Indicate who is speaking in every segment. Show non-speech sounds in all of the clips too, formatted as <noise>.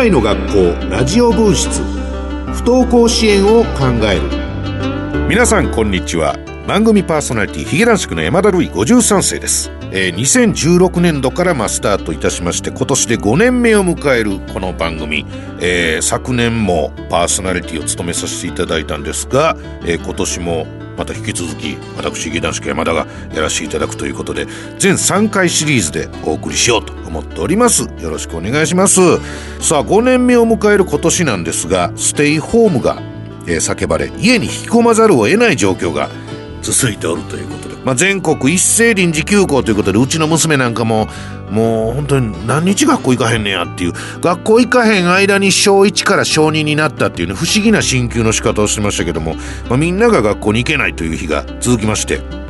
Speaker 1: 来の学校ラジオ分室不登校支援を考える。皆さんこんにちは。番組パーソナリティヒゲ男爵の山田るい53世です、えー、2016年度からまスタートいたしまして今年で5年目を迎えるこの番組、えー、昨年もパーソナリティを務めさせていただいたんですが、えー、今年もまた引き続き私劇団四季山田がやらせていただくということで全3回シリーズでお送りしようと思っております。よろしくお願いします。さあ5年目を迎える今年なんですがステイホームが、えー、叫ばれ家に引き込まざるを得ない状況が続いておるということで、まあ、全国一斉臨時休校ということでうちの娘なんかももう本当に何日学校行かへんねやっていう。学校行かへん間に小1から小2になったっていうね不思議な進級の仕方をしてましたけども、まあ、みんなが学校に行けないという日が続きまして。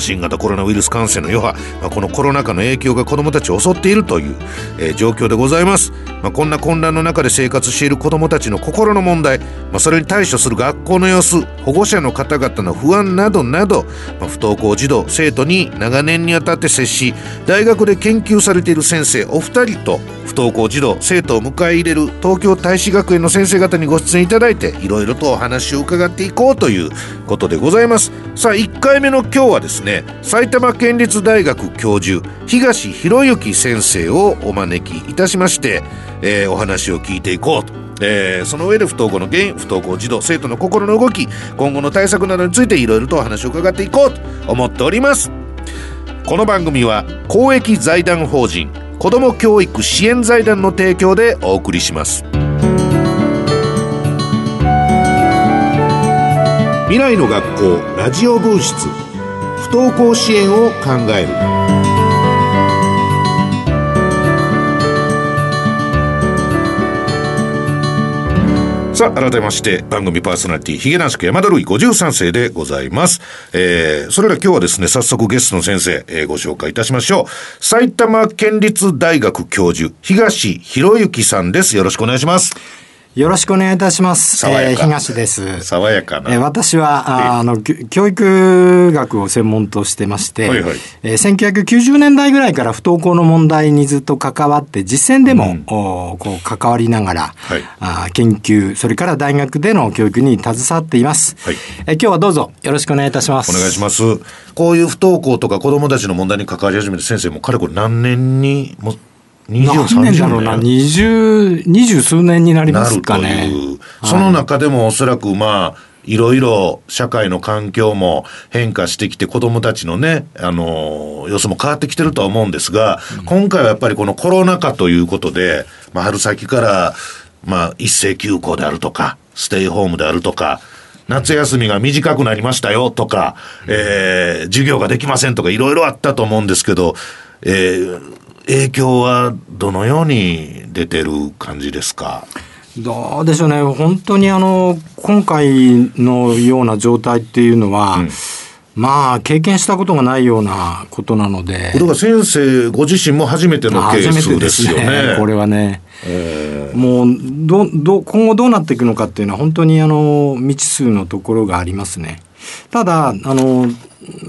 Speaker 1: 新型コロナウイルス感染の余波、まあ、このコロナ禍の影響が子どもたちを襲っているという、えー、状況でございます、まあ、こんな混乱の中で生活している子どもたちの心の問題、まあ、それに対処する学校の様子保護者の方々の不安などなど、ま、不登校児童生徒に長年にわたって接し大学で研究されている先生お二人と不登校児童生徒を迎え入れる東京大使学園の先生方にご出演いただいていろいろとお話を伺っていこうということでございます。さあ1回目の今日はですねね。埼玉県立大学教授東博之先生をお招きいたしまして、えー、お話を聞いていこうと。えー、その上で不登校の原因不登校児童生徒の心の動き今後の対策などについていろいろとお話を伺っていこうと思っております。この番組は公益財団法人子ども教育支援財団の提供でお送りします。未来の学校ラジオ分室不登校支援を考えるさあ、改めまして、番組パーソナリティ、ヒゲ男爵山田るい53世でございます。えー、それでは今日はですね、早速ゲストの先生、えー、ご紹介いたしましょう。埼玉県立大学教授、東博之さんです。よろしくお願いします。
Speaker 2: よろしくお願いいたします。えー、東です。
Speaker 1: 爽やかな。
Speaker 2: えー、私は、あの、教育学を専門としてまして、はいはい、えー、1990年代ぐらいから不登校の問題にずっと関わって、実践でも、うん、おこう関わりながら、はい、あ研究、それから大学での教育に携わっています。はい、えー、今日はどうぞよろしくお願いいたします。
Speaker 1: お願いします。こういう不登校とか子供たちの問題に関わり始めて先生もかれこれ何年にも
Speaker 2: 20年だろうな、二十、数年になりますかね。
Speaker 1: その中でもおそらくまあ、いろいろ社会の環境も変化してきて子供たちのね、あの、様子も変わってきてるとは思うんですが、うん、今回はやっぱりこのコロナ禍ということで、まあ、春先から、まあ、一斉休校であるとか、ステイホームであるとか、夏休みが短くなりましたよとか、えー、授業ができませんとかいろいろあったと思うんですけど、えー、影響はどのように出てる感じですか？
Speaker 2: どうでしょうね。本当にあの今回のような状態っていうのは、うん、まあ経験したことがないようなことなので。
Speaker 1: これが先生ご自身も初めてのケースですよね。
Speaker 2: ね。これはね、えー、もうどど今後どうなっていくのかっていうのは本当にあの未知数のところがありますね。ただあの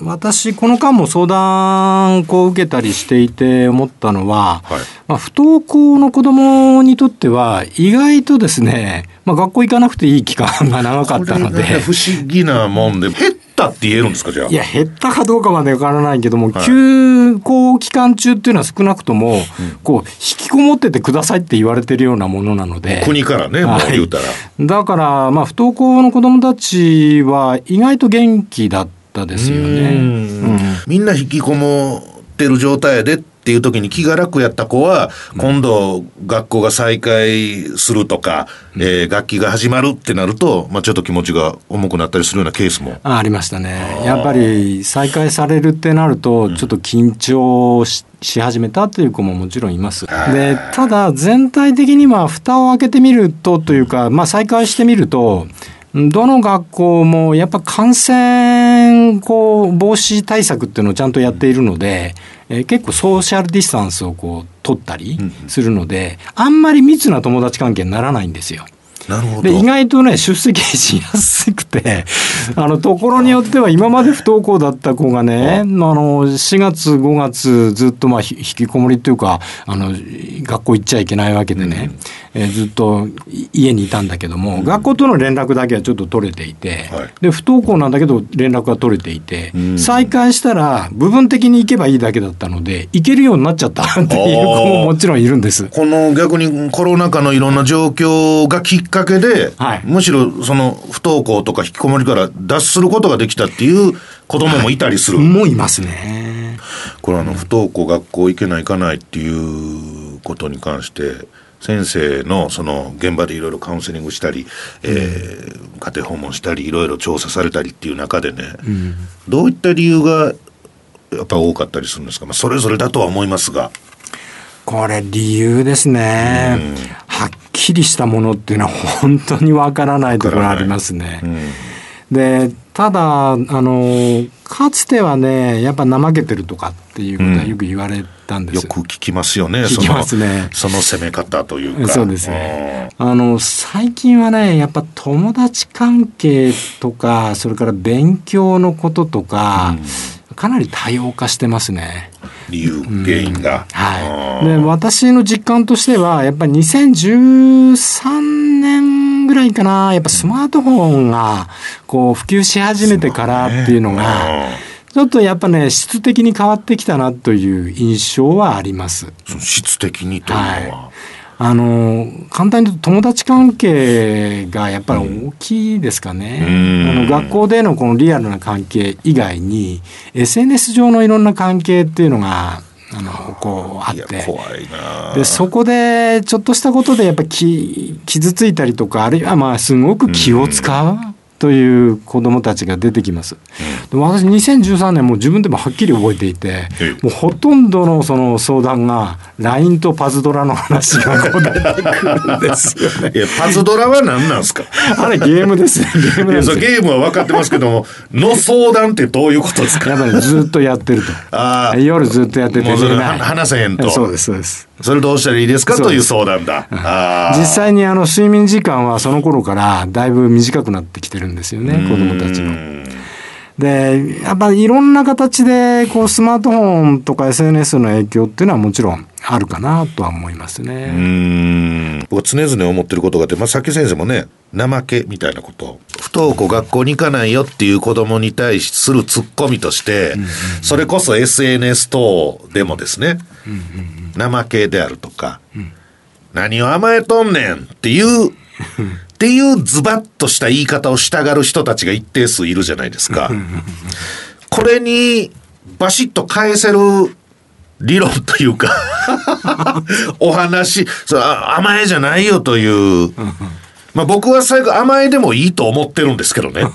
Speaker 2: 私この間も相談を受けたりしていて思ったのは、はい、まあ、不登校の子どもにとっては意外とですね、まあ、学校行かなくていい期間が長かったので、
Speaker 1: 不思議なもんで減ったって言えるんですかじゃあ？
Speaker 2: いや減ったかどうかまでわからないけども、はい、休校期間中っていうのは少なくとも、うん、こう引きこもっててくださいって言われてるようなものなので。
Speaker 1: 国からね、もう言うたら、
Speaker 2: だからまあ不登校の子どもたちは意外と元気だったったですよね。
Speaker 1: うん。みんな引きこもってる状態でっていう時に気が楽やった子は、今度学校が再開するとか、うん、えー、楽器が始まるってなると、まあ、ちょっと気持ちが重くなったりするようなケースも。
Speaker 2: ありましたね。やっぱり再開されるってなるとちょっと緊張し,、し始めたという子ももちろんいます。でただ全体的には蓋を開けてみるとというか、まあ、再開してみるとどの学校もやっぱ感染こう防止対策っていうのをちゃんとやっているので、えー、結構ソーシャルディスタンスをこう取ったりするので、あんまり密な友達関係にならないんですよ。
Speaker 1: なるほど。
Speaker 2: で、意外とね、出席しやすくて、<laughs> あの、ところによっては今まで不登校だった子がね、あの、4月、5月ずっとまあ、引きこもりっていうか、あの、学校行っちゃいけないわけでね、うん、えー、ずっと家にいたんだけども、うん、学校との連絡だけはちょっと取れていて、はい、で、不登校なんだけど連絡が取れていて、うん、再開したら部分的に行けばいいだけだったので、行けるようになっちゃったっていう子ももちろんいるんです。
Speaker 1: この逆にコロナ禍のいろんな状況がきっかけで、はい、むしろその不登校とか引きこもりから脱することができたっていう子供もいたりする。はい、
Speaker 2: もいますね。
Speaker 1: これあの不登校学校行けない行かないっていうことに関して、先生のその現場でいろいろカウンセリングしたり、えー、家庭訪問したりいろいろ調査されたりっていう中でね、うん、どういった理由がやっぱ多かったりするんですか、まあ、それぞれだとは思いますが。
Speaker 2: これ理由ですね、うん、はっきりしたものっていうのは本当にわからないところありますね。うん、でただあのかつてはねやっぱ怠けてるとかっていうことはよく言われたんです、
Speaker 1: よく聞きますよね。
Speaker 2: 聞きますね。
Speaker 1: その攻め方というか。
Speaker 2: そうですね。あの最近はねやっぱ友達関係とかそれから勉強のこととか、うん、かなり多様化してますね。
Speaker 1: 理由、原因が。
Speaker 2: はい。で、私の実感としては、やっぱり2013年ぐらいかな、やっぱスマートフォンがこう普及し始めてからっていうのが、ちょっとやっぱね、質的に変わってきたなという印象はあります。
Speaker 1: 質的にというのは、はい
Speaker 2: あの簡単に言うと友達関係がやっぱり大きいですかね、うん、あの学校でのこのリアルな関係以外に SNS 上のいろんな関係っていうのがあのこうあって。でそこでちょっとしたことでやっぱき傷ついたりとかあるいはまあすごく気を使う。うんという子どもたちが出てきます。で私2013年も自分でもはっきり覚えていて、もうほとんどのその相談が LINE とパズドラの話が出てくるんですよね。いや
Speaker 1: パズドラは何なんですか？<laughs>
Speaker 2: あれゲームですね。ゲームです
Speaker 1: ゲームは分かってますけども、の相談ってどういうことですか？
Speaker 2: やっぱりずっとやってると。あ夜ずっとやってて
Speaker 1: 話せへんと。
Speaker 2: そうですそうです。
Speaker 1: それどうしたらいいですか？という相談だ。
Speaker 2: 実際にあの睡眠時間はその頃からだいぶ短くなってきてるんですよね子どもたちの。でやっぱりいろんな形でこうスマートフォンとか SNS の影響っていうのはもちろんあるかなとは思いますね。
Speaker 1: うん。僕常々思ってることがあって、まあ、さっき先生もね怠けみたいなこと。不登校学校に行かないよっていう子供に対するツッコミとして、それこそ SNS 等でもですね、怠けであるとか、何を甘えとんねんっていうっていうズバッとした言い方をしたがる人たちが一定数いるじゃないですか。これにバシッと返せる理論というか <laughs> お話、そ甘えじゃないよという、まあ僕は最後甘えでもいいと思ってるんですけどね。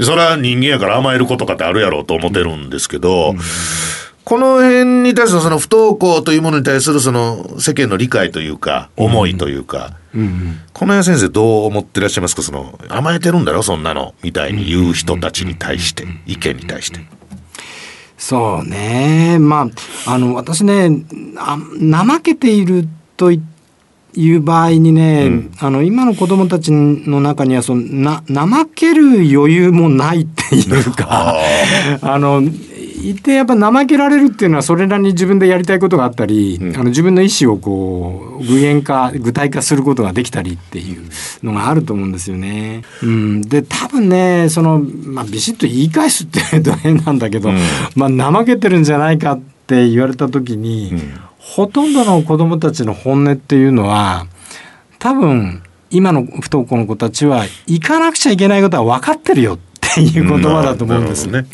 Speaker 1: それは人間やから甘えることかってあるやろうと思ってるんですけど、この辺に対するその不登校というものに対するその世間の理解というか、思いというか、うんうん、この辺先生どう思ってらっしゃいますか？その、甘えてるんだろ？そんなの、みたいに言う人たちに対して、意見に対して。
Speaker 2: そうね。まあ、あの、私ね、あ怠けていると言いう場合にね、うん、あの今の子供たちの中にはそのな怠ける余裕もないっていうか <laughs> あのいてやっぱ怠けられるっていうのはそれなりに自分でやりたいことがあったり、うん、あの自分の意思をこう具現化具体化することができたりっていうのがあると思うんですよね。うん、で多分ねその、まあ、ビシッと言い返すっていうと変なんだけど、うん、まあ怠けてるんじゃないかって言われた時に、うん、ほとんどの子供たちの本音っていうのは多分今の不登校の子たちは行かなくちゃいけないことは分かってるよっていう言葉だと思うんです。ね、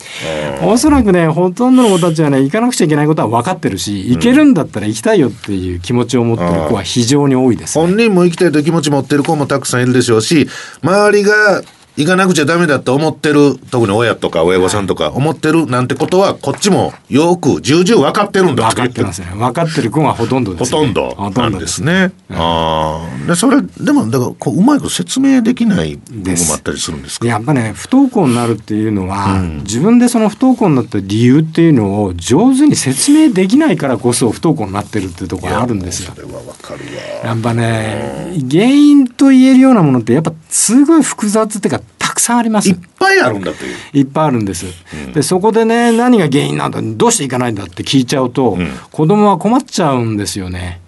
Speaker 2: おそらくね、ほとんどの子たちはね、行かなくちゃいけないことは分かってるし、行けるんだったら行きたいよっていう気持ちを持ってる子は非常に多いです、
Speaker 1: ね、本人も行きたいという気持ち持ってる子もたくさんいるでしょうし、周りが行かなくちゃダメだと思ってる、特に親とか親御さんとか思ってるなんてことは、こっちもよく重々分かってるんだ
Speaker 2: 分かってますね。分かってる子がほとんどです、
Speaker 1: ね、ほとんどなんですね。ああ。で、それ、でも、だから、こう、うまいこと説明できない部分もあったりするんですか？
Speaker 2: やっぱね、不登校になるっていうのは、うん、自分でその不登校になった理由っていうのを上手に説明できないからこそ不登校になってるっていうところがあるんですよ。
Speaker 1: それはわかるわ。
Speaker 2: やっぱね、原因と言えるようなものって、やっぱすごい複雑っていうか、たくさんあります。
Speaker 1: いっぱいあるんだという。
Speaker 2: いっぱいあるんです。うん、で、そこでね、何が原因なんだ、どうしていかないんだって聞いちゃうと、うん、子供は困っちゃうんですよね。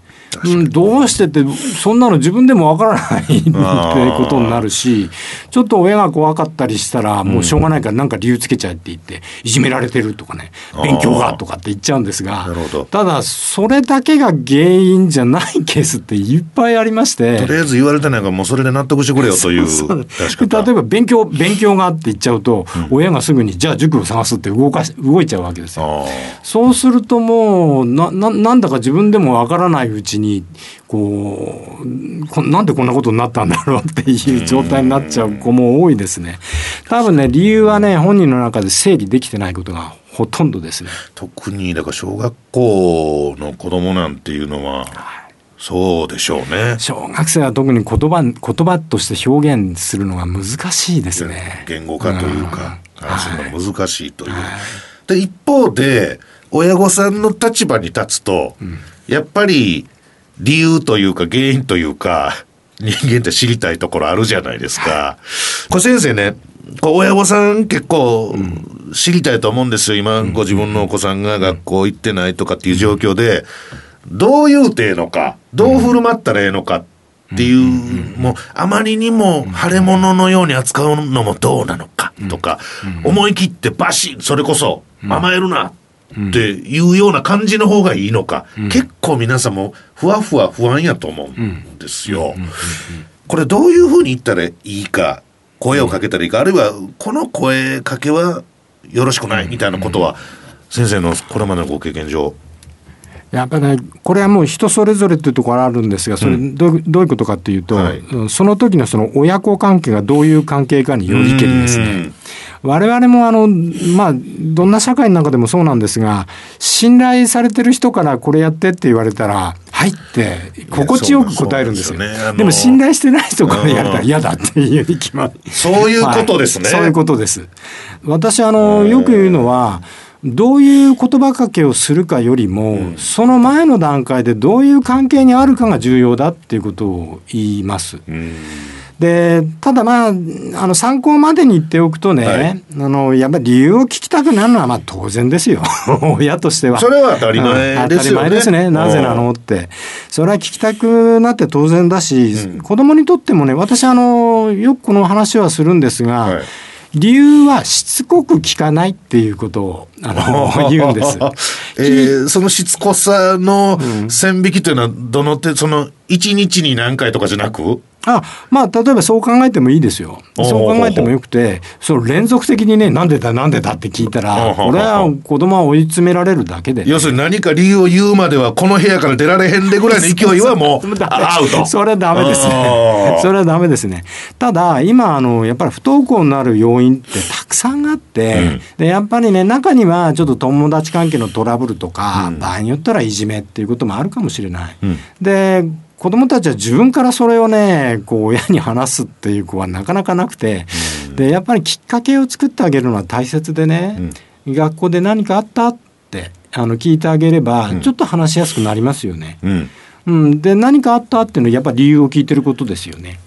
Speaker 2: うん、どうしてってそんなの自分でもわからないってことになるしちょっと親が怖かったりしたらもうしょうがないから何か理由つけちゃえって言っていじめられてるとかね勉強がとかって言っちゃうんですがただそれだけが原因じゃないケースっていっぱいありまして
Speaker 1: とりあえず言われてないからもうそれで納得してくれよという
Speaker 2: 例えば勉強勉強がって言っちゃうと、うん、親がすぐにじゃあ塾を探すって動かし動いちゃうわけですよ。そうするともうなななんだか自分でもわからないうちににこうなんでこんなことになったんだろうっていう状態になっちゃう子も多いですね。多分ね理由はね本人の中で整理できてないことがほとんどですね。
Speaker 1: 特にだから小学校の子供なんていうのは、そうでしょうね。
Speaker 2: 小学生は特に言葉言葉として表現するのが難しいですね。
Speaker 1: 言語化というか、話すのが難しいという。はい、で一方で親御さんの立場に立つと、うん、やっぱり理由というか原因というか、人間って知りたいところあるじゃないですか。これ先生ね、親御さん結構知りたいと思うんですよ。今、ご自分のお子さんが学校行ってないとかっていう状況で、どう言うてええのか、どう振る舞ったらええのかっていう、もうあまりにも腫れ物のように扱うのもどうなのかとか、思い切ってバシッ、それこそ甘えるなっていうような感じの方がいいのか、うん、結構皆さんもふわふわ不安やと思うんですよ。これどういうふうに言ったらいいか声をかけたらいいか、あるいはこの声かけはよろしくないみたいなことは先生のこれまでのご経験上。
Speaker 2: やっぱねこれはもう人それぞれっていうところあるんですがそれどう,、どういうことかっていうと、はい、その時のその親子関係がどういう関係かによりけりですね。我々もあの、まあ、どんな社会の中でもそうなんですが、信頼されてる人からこれやってって言われたら、はいって心地よく答えるんですよ。でね、でも信頼してない人からやれたら嫌だっていう決ま
Speaker 1: り。そういうことですね、
Speaker 2: はい、そういうことです。私あのよく言うのは。どういう言葉かけをするかよりも、うん、その前の段階でどういう関係にあるかが重要だっていうことを言います。うんでただまああの参考までに言っておくとね、はい、あのやっぱり理由を聞きたくなるのはまあ当然ですよ。<laughs> 親としては。
Speaker 1: それは当たり前ですね。当
Speaker 2: たり前ですね。なぜなのって。それは聞きたくなって当然だし、うん、子供にとってもね私あのよくこの話はするんですが。はい。理由はしつこく聞かないっていうことをあの <laughs> 言うんです。
Speaker 1: えー、そのしつこさの線引きというのはどの手その一日に何回とかじゃなく？
Speaker 2: あまあ例えばそう考えてもいいですよ。そう考えてもよくてその連続的にねなんでだなんでだって聞いたらこれは子供は追い詰められるだけで、
Speaker 1: 要するに何か理由を言うまではこの部屋から出られへんでぐらいの勢いはもう <laughs> アウト。
Speaker 2: それはダメですね。<laughs> それはダメですね。ただ今あのやっぱり不登校になる要因ってたくさんあって、うん、でやっぱりね中にはちょっと友達関係のトラブルとか、うん、場合によったらいじめっていうこともあるかもしれない。うん、で子供たちは自分からそれをねこう親に話すっていう子はなかなかなくて、うん、でやっぱりきっかけを作ってあげるのは大切でね、うん、学校で何かあったってあの聞いてあげれば、ちょっと話しやすくなりますよね。うん、で何かあったっていうのはやっぱり理由を聞いてることですよね。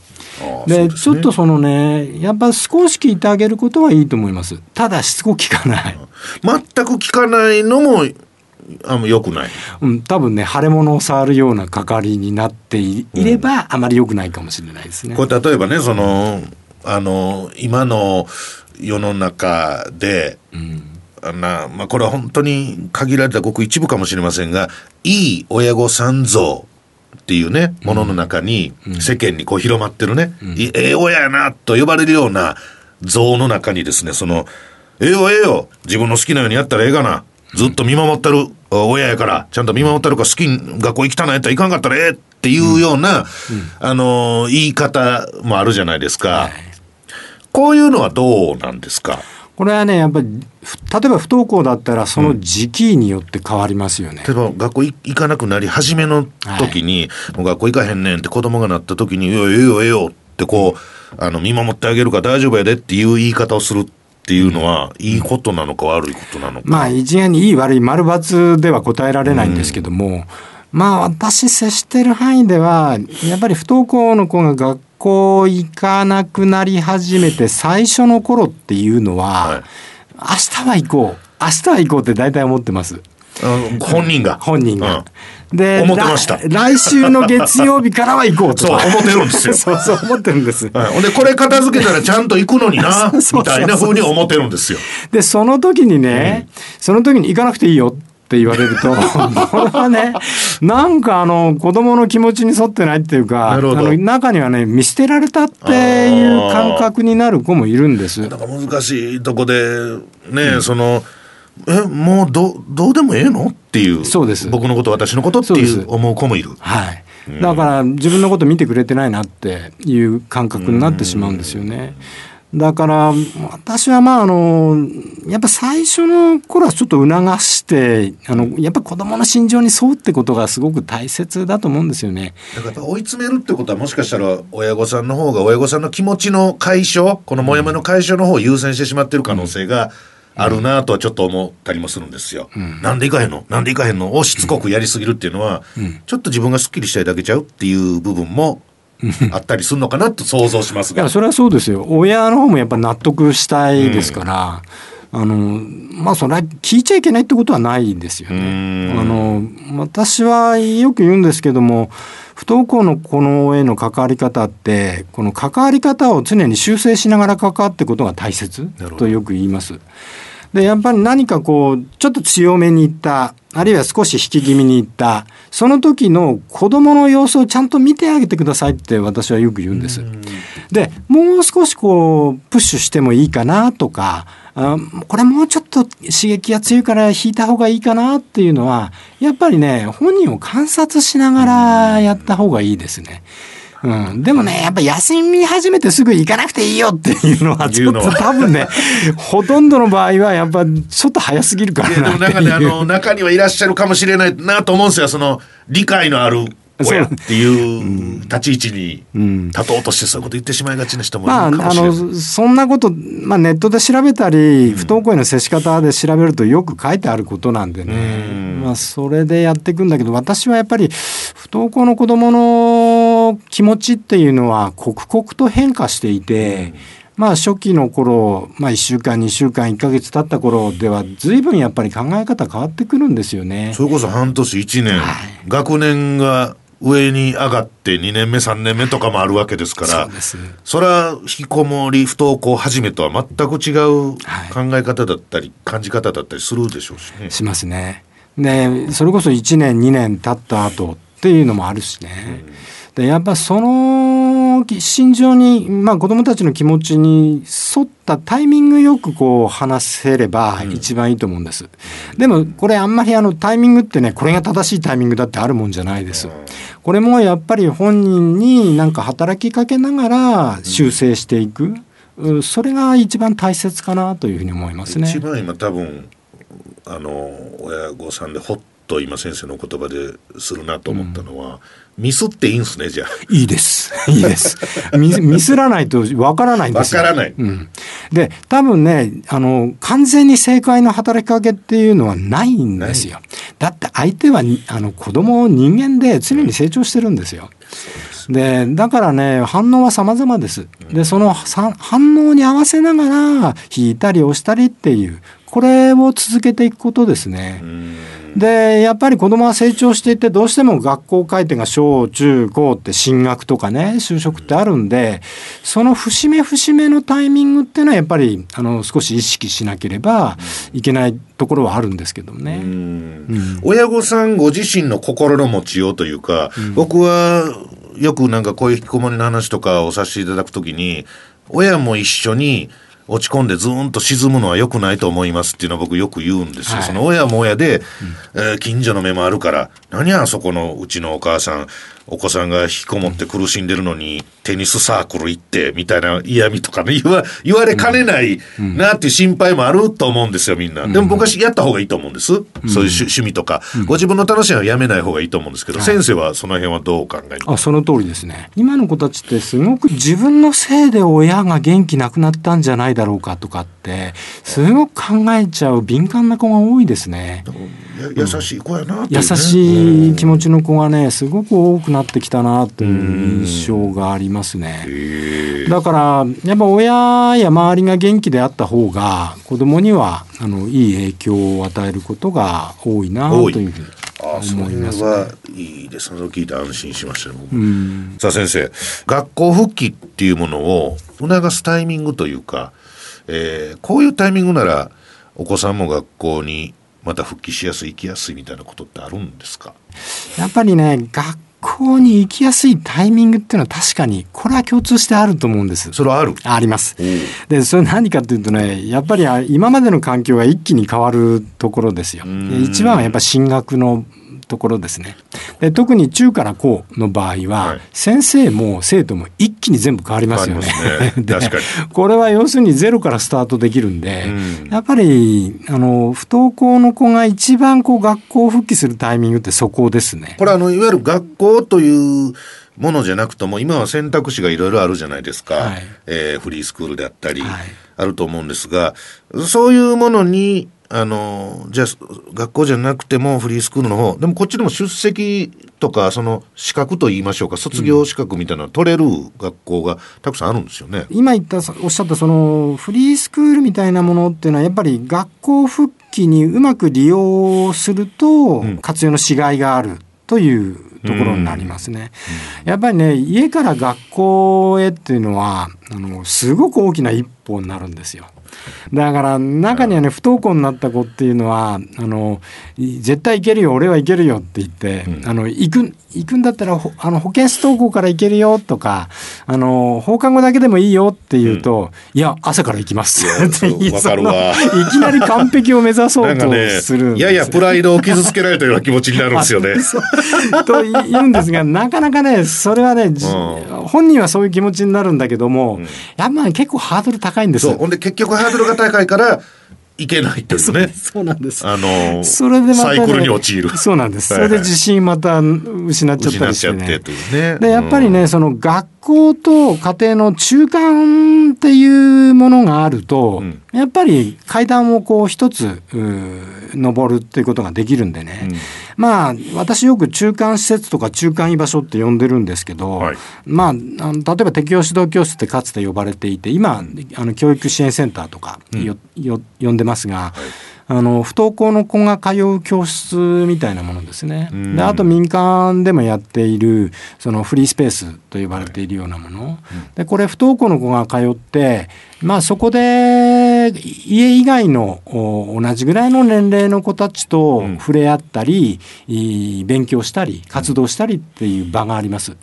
Speaker 2: で、ね、ちょっとそのねやっぱ少し聞いてあげることはいいと思います。ただしつこく聞かない。
Speaker 1: 全く聞かないのもあんま良くない、
Speaker 2: うん、多分ね腫れ物を触るような係になっていれば、うん、あまり良くないかもしれないですね。
Speaker 1: これ例えばねそのあの今の世の中で、うん。なまあ、これは本当に限られたごく一部かもしれませんがいい親御さん像っていうねものの中に、世間にこう広まってるね、うん、ええ親やなと呼ばれるような像の中にですねそのええよええよ自分の好きなようにやったらええがなずっと見守ってる親やから、ちゃんと見守ってるか好きに学校行きたないやったらいかんかったらええっていうような、うん、あの、言い方もあるじゃないですか。はい。こういうのはどうなんですか？
Speaker 2: これはね、やっぱり、例えば不登校だったら、その時期によって変わりますよね。
Speaker 1: 例えば学校行かなくなり、初めの時に、もう学校行かへんねんって子供がなった時に、いや、ええよ、ええよってこう、あの、見守ってあげるから大丈夫やでっていう言い方をするっていうのは、いいことなのか悪いことなのか。
Speaker 2: まあ、一概にいい悪い丸抜では答えられないんですけども、まあ、私接してる範囲では、やっぱり不登校の子が学校行かなくなり始めて最初の頃っていうのは、はい、明日は行こう。明日は行こうって大体思ってます。
Speaker 1: 本人が。
Speaker 2: 本人が。
Speaker 1: うん、で、思ってました。
Speaker 2: 来週の月曜日からは行こうと。
Speaker 1: そう、思ってるんですよ。<laughs>
Speaker 2: そうそう、思ってるんです。
Speaker 1: はい、で、これ片付けたらちゃんと行くのにな、<laughs> みたいな風に思ってるんですよ。
Speaker 2: で、その時にね、うん、その時に行かなくていいよって言われると、<laughs> これはね、なんかあの、子供の気持ちに沿ってないっていうか、あの中にはね、見捨てられたっていう感覚になる子もいるんです。
Speaker 1: なんか難しいとこで、ね、うん、その、えもうどどうでもええの？っていう
Speaker 2: そうです
Speaker 1: 僕のこと私のことっていう思う子もいる。
Speaker 2: はい、だから自分のこと見てくれてないなっていう感覚になってしまうんですよね。だから私はまああのやっぱ最初の頃はちょっと促してあのやっぱ子供の心情に沿うってことがすごく大切だと思うんですよね。
Speaker 1: だから追い詰めるってことはもしかしたら親御さんの方が親御さんの気持ちの解消このモヤモヤの解消の方を優先してしまってる可能性が、あるなとはちょっと思ったりもするんですよ。うん、なんでいかへんの？なんでいかへんの？をしつこくやりすぎるっていうのは、うん、ちょっと自分がすっきりしたいだけちゃうっていう部分もあったりするのかなと想像しますが。
Speaker 2: いやそれはそうですよ。親の方もやっぱ納得したいですから。うん、あのまあそれは聞いちゃいけないってことはないんですよね。あの私はよく言うんですけども不登校の子のへの関わり方ってこの関わり方を常に修正しながら関わってことが大切とよく言います。でやっぱり何かこうちょっと強めにいったあるいは少し引き気味にいったその時の子供の様子をちゃんと見てあげてくださいって私はよく言うんです。でもう少しこうプッシュしてもいいかなとかあこれもうちょっと刺激が強いから引いた方がいいかなっていうのはやっぱりね本人を観察しながらやった方がいいですね。うん、でもね、やっぱ休み始めてすぐ行かなくていいよっていうのは、ちょっと多分ね、ほとんどの場合はやっぱちょっと早すぎるからな
Speaker 1: でもなんかね、あの、中にはいらっしゃるかもしれないなと思うんですよ。その、理解のある親っていう立ち位置に立とうとしてそういうこと言ってしまいがちな人もいるかもしれない、まあ、あの
Speaker 2: そんなこと、まあ、ネットで調べたり、不登校への接し方で調べるとよく書いてあることなんでね、まあ、それでやっていくんだけど私はやっぱり不登校の子どもの気持ちっていうのは刻々と変化していて。まあ初期の頃、まあ1週間、2週間、1か月経った頃では、随分やっぱり考え方変わってくるんですよね。
Speaker 1: それこそ半年、1年、はい、学年が上に上がって2年目3年目とかもあるわけですからそれは引きこもり不登校始めとは全く違う考え方だったり、感じ方だったりするでしょうしね。
Speaker 2: しますね。でそれこそ1年2年経った後っていうのもあるしね。でやっぱその心情に、まあ、子どもたちの気持ちに沿ったタイミングよくこう話せれば一番いいと思うんです。うん、でもこれあんまりあのタイミングってねこれが正しいタイミングだってあるもんじゃないです。これもやっぱり本人になんか働きかけながら修正していく。うん、それが一番大切かなというふうに思いますね。
Speaker 1: 一番今多分あの親御さんでほっと今先生の言葉でするなと思ったのは、うん、ミスっていいんすねじゃあ。
Speaker 2: いいです。いいです。ミ <laughs> ミスらないとわからないんです
Speaker 1: よ。わからない、
Speaker 2: うん、で多分ねあの完全に正解の働きかけっていうのはないんですよ。だって相手はあの子供人間で常に成長してるんですよ、でだからね反応は様々です。でその反応に合わせながら引いたり押したりっていうこれを続けていくことですね。でやっぱり子どもは成長していってどうしても学校回転が小中高って進学とかね就職ってあるんでその節目節目のタイミングっていうのはやっぱりあの少し意識しなければいけないところはあるんですけどね。うん、
Speaker 1: 親御さんご自身の心の持ちようというか、うん、僕はよくなんかこういう引きこもりの話とかをさせていただくときに親も一緒に落ち込んでずーんと沈むのは良くないと思いますっていうのは僕よく言うんですよ。はい、その親も親で、うん、えー、近所の目もあるから、何やそこのうちのお母さん、お子さんが引きこもって苦しんでるのに、テニスサークル行って、みたいな嫌味とかね、<laughs> 言わ、言われかねないなっていう心配もあると思うんですよ、みんな。でも僕はやった方がいいと思うんです。そういう趣味とか。ご自分の楽しみはやめない方がいいと思うんですけど、先生はその辺はどうお考え
Speaker 2: あ、その通りですね。今の子たちってすごく自分のせいで親が元気なくなったんじゃないだろうかとかって、すごく考えちゃう敏感な子が多いですね。
Speaker 1: 優しい子やな、ね、
Speaker 2: 優しい気持ちの子がね、すごく多くなってきたなという印象がありますね。だから、やっぱ親や周りが元気であった方が、子供にはあのいい影響を与えることが多いなというふうに。ああ、それ
Speaker 1: はいいですね。聞いて安心しましたね。さあ先生、学校復帰っていうものを促すタイミングというか、えー、こういうタイミングならお子さんも学校にまた復帰しやすい行きやすいみたいなことってあるんですか？
Speaker 2: やっぱりね学校に行きやすいタイミングっていうのは確かにこれは共通してあると思うんです。
Speaker 1: それはある？
Speaker 2: あります。でそれ何かっていうとねやっぱり今までの環境が一気に変わるところですよ。一番はやっぱ進学のところですね。で特に中から高の場合は、はい、先生も生徒も一気に全部変わりますよね。
Speaker 1: ね。<laughs>
Speaker 2: これは要するにゼロからスタートできるんで、うん、やっぱりあの不登校の子が一番こう学校復帰するタイミングってそこですね。
Speaker 1: これあのいわゆる学校というものじゃなくとも今は選択肢がいろいろあるじゃないですか、はい、えー、フリースクールであったり、あると思うんですがそういうものにあの、じゃあ、学校じゃなくてもフリースクールの方、でもこっちでも出席とか、その資格と言いましょうか、卒業資格みたいなの取れる学校がたくさんあるんですよね。
Speaker 2: 今言った、おっしゃったそのフリースクールみたいなものっていうのは、やっぱり学校復帰にうまく利用すると、活用のしがいがあるというところになりますね。やっぱりね、家から学校へっていうのは、あの、すごく大きな一歩になるんですよ。だから中にはね不登校になった子っていうのはあの絶対行けるよ俺は行けるよって言って、うん、あの行く行くんだったらあの保健室登校から行けるよとかあの放課後だけでもいいよって言うと、うん、いや朝から行きますって言い
Speaker 1: かるわ。
Speaker 2: いきなり完璧を目指そうとする、
Speaker 1: ね、ややプライドを傷つけられたような気持ちになるんですよね。<laughs>
Speaker 2: と言うんですがなかなかねそれはね、うん、本人はそういう気持ちになるんだけども、やっぱり結構ハードル高いんです。
Speaker 1: ほんで結局ハードルが高いからいけないというね。
Speaker 2: そうなんです。
Speaker 1: あの、それでまた、ね、サイクルに陥る。
Speaker 2: そうなんです。それで自信また失っちゃったりしてね。失っちゃってというね。で、やっぱりね、その学校と家庭の中間っていうものがあると、うん、やっぱり階段をこう一つ登るっていうことができるんでね、うん、まあ私よく中間施設とか中間居場所って呼んでるんですけど、はい、まあ例えば適応指導教室ってかつて呼ばれていて今あの教育支援センターとかよ、うん、よ呼んでますが。はいあの不登校の子が通う教室みたいなものですね。であと民間でもやっているそのフリースペースと呼ばれているようなもの。でこれ不登校の子が通ってまあそこで家以外の同じぐらいの年齢の子たちと触れ合ったり、勉強したり活動したりっていう場があります。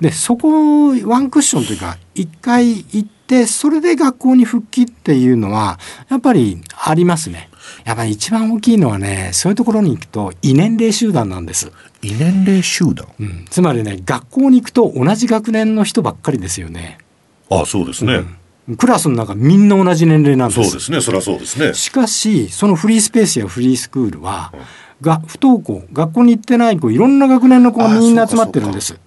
Speaker 2: でそこワンクッションというか一回行ってそれで学校に復帰っていうのはやっぱりありますね。やっぱり一番大きいのはねそういうところに行くと異年齢集団なんです。
Speaker 1: 異年齢集団、
Speaker 2: うん、つまりね学校に行くと同じ学年の人ばっかりですよね。
Speaker 1: ああそうですね、
Speaker 2: うん、クラスの中みんな同じ年齢なんです。
Speaker 1: そうですね。そりゃそうですね。
Speaker 2: しかしそのフリースペースやフリースクールは、うん、が不登校学校に行ってない子いろんな学年の子がみんな集まってるんです。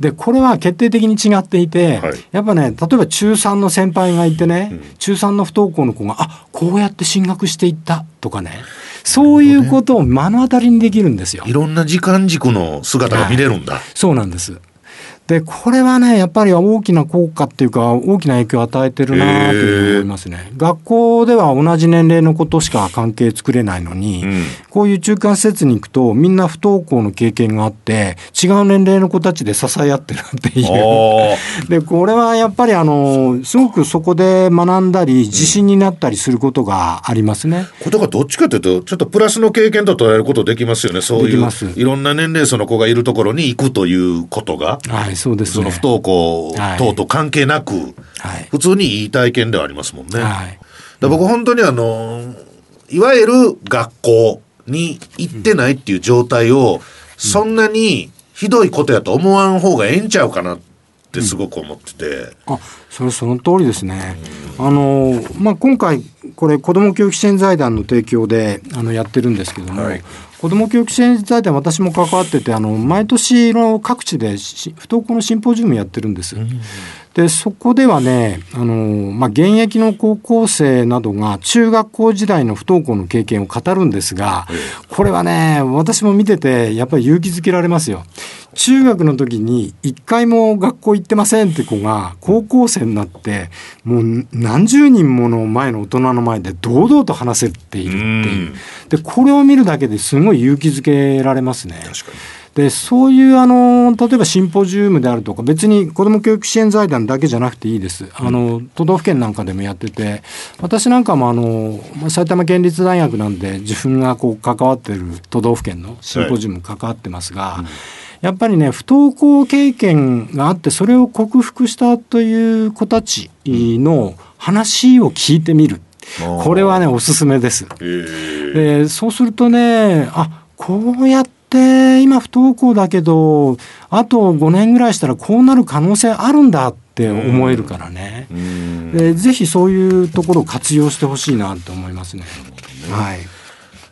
Speaker 2: でこれは決定的に違っていて、はい、やっぱね例えば中3の先輩がいてね、うん、中3の不登校の子があこうやって進学していったとかね。そういうことを目の当たりにできるんですよ。
Speaker 1: いろんな時間軸の姿が見れるんだ。はい、
Speaker 2: そうなんです。でこれはねやっぱり大きな効果っていうか大きな影響を与えてるなという思いますね。学校では同じ年齢のことしか関係作れないのに、うん、こういう中間施設に行くとみんな不登校の経験があって違う年齢の子たちで支え合ってるっていう。<laughs> でこれはやっぱりあのすごくそこで学んだり自信になったりすることがありますね。
Speaker 1: うん、ことがどっちかというとちょっとプラスの経験と捉えることできますよね。そういういろんな年齢層の子がいるところに行くということが。
Speaker 2: はいそうです、
Speaker 1: ね、その不登校等と関係なく、はい、普通にいい体験ではありますもんね。はい、僕本当にあの、いわゆる学校に行ってないっていう状態を、そんなにひどいことやと思わん方がええんちゃうかなってすごく思ってて。うん、
Speaker 2: あそれその通りですね。あのまあ、今回これ子ども教育支援財団の提供であのやってるんですけども、はい、子ども教育支援財団私も関わっててあの毎年の各地で不登校のシンポジウムやってるんです。うん、でそこではねあの、まあ、現役の高校生などが中学校時代の不登校の経験を語るんですがこれはね私も見ててやっぱり勇気づけられますよ。中学の時に一回も学校行ってませんって子が高校生になってもう何十人もの前の大人の前で堂々と話せているっていう。でこれを見るだけですごい勇気づけられますね。でそういうあの例えばシンポジウムであるとか別に子ども教育支援財団だけじゃなくていいです、あの都道府県なんかでもやってて私なんかもあの埼玉県立大学なんで自分がこう関わってる都道府県のシンポジウム関わってますが、はいやっぱりね不登校経験があってそれを克服したという子たちの話を聞いてみる。これはねおすすめです。でそうするとねあこうやって今不登校だけどあと5年ぐらいしたらこうなる可能性あるんだって思えるからね。でぜひそういうところを活用してほしいなと思いますね。はい。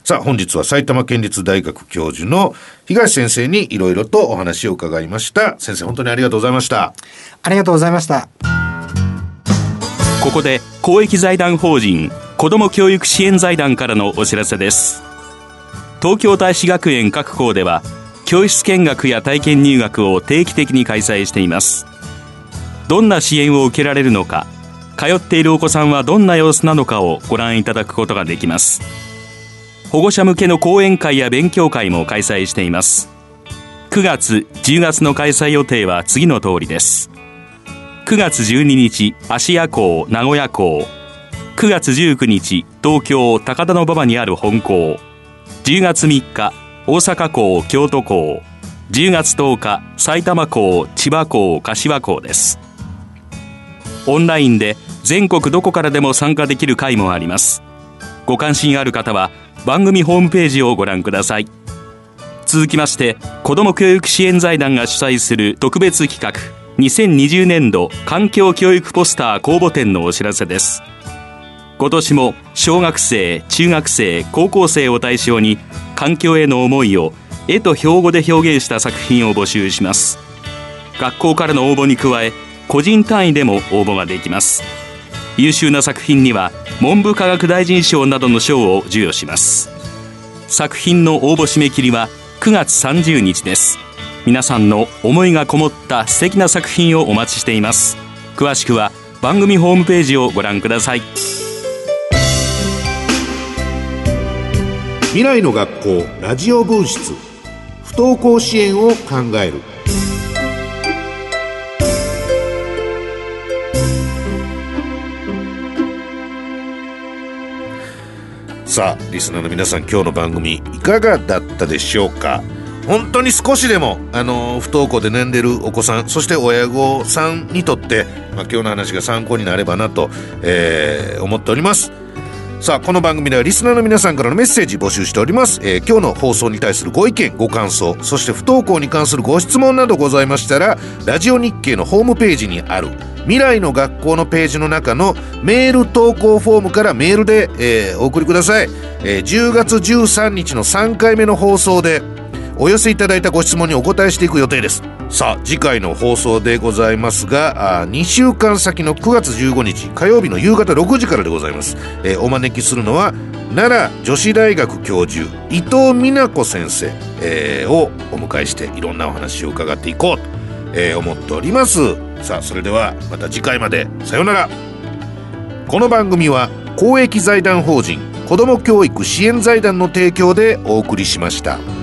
Speaker 1: さあ、本日は埼玉県立大学教授の東先生にいろいろとお話を伺いました。先生、本当にありがとうございました。
Speaker 2: ありがとうございました。
Speaker 3: ここで公益財団法人子ども教育支援財団からのお知らせです。東京大使学園各校では教室見学や体験入学を定期的に開催しています。どんな支援を受けられるのか、通っているお子さんはどんな様子なのかをご覧いただくことができます。保護者向けの講演会や勉強会も開催しています9月10月の開催予定は次の通りです9月12日芦屋港名古屋港。9月19日東京高田馬場にある本校10月3日大阪港京都港。10月10日埼玉港千葉港柏港です。オンラインで全国どこからでも参加できる会もあります。ご関心ある方は番組ホームページをご覧ください。続きまして子ども教育支援財団が主催する特別企画2020年度環境教育ポスター公募展のお知らせです。今年も小学生中学生高校生を対象に環境への思いを絵と標語で表現した作品を募集します。学校からの応募に加え個人単位でも応募ができます。優秀な作品には文部科学大臣賞などの賞を授与します。作品の応募締め切りは9月30日です。皆さんの思いがこもった素敵な作品をお待ちしています。詳しくは番組ホームページをご覧ください。
Speaker 1: 未来の学校ラジオ分室。不登校支援を考える。さあリスナーの皆さん今日の番組いかがだったでしょうか？本当に少しでも、あの不登校で悩んでるお子さんそして親御さんにとって、まあ、今日の話が参考になればなと、えー、思っております。さあこの番組ではリスナーの皆さんからのメッセージ募集しております、えー、今日の放送に対するご意見ご感想そして不登校に関するご質問などございましたらラジオ日経のホームページにある未来の学校のページの中のメール投稿フォームからメールで、えー、お送りください、えー、10月13日の3回目の放送でお寄せいただいたご質問にお答えしていく予定です。さあ次回の放送でございますがあ2週間先の9月15日火曜日の夕方6時からでございます、えー、お招きするのは奈良女子大学教授伊藤美奈子先生、えー、をお迎えしていろんなお話を伺っていこうと、えー、思っております。さあそれではまた次回まで。さようなら。この番組は公益財団法人子ども教育支援財団の提供でお送りしました。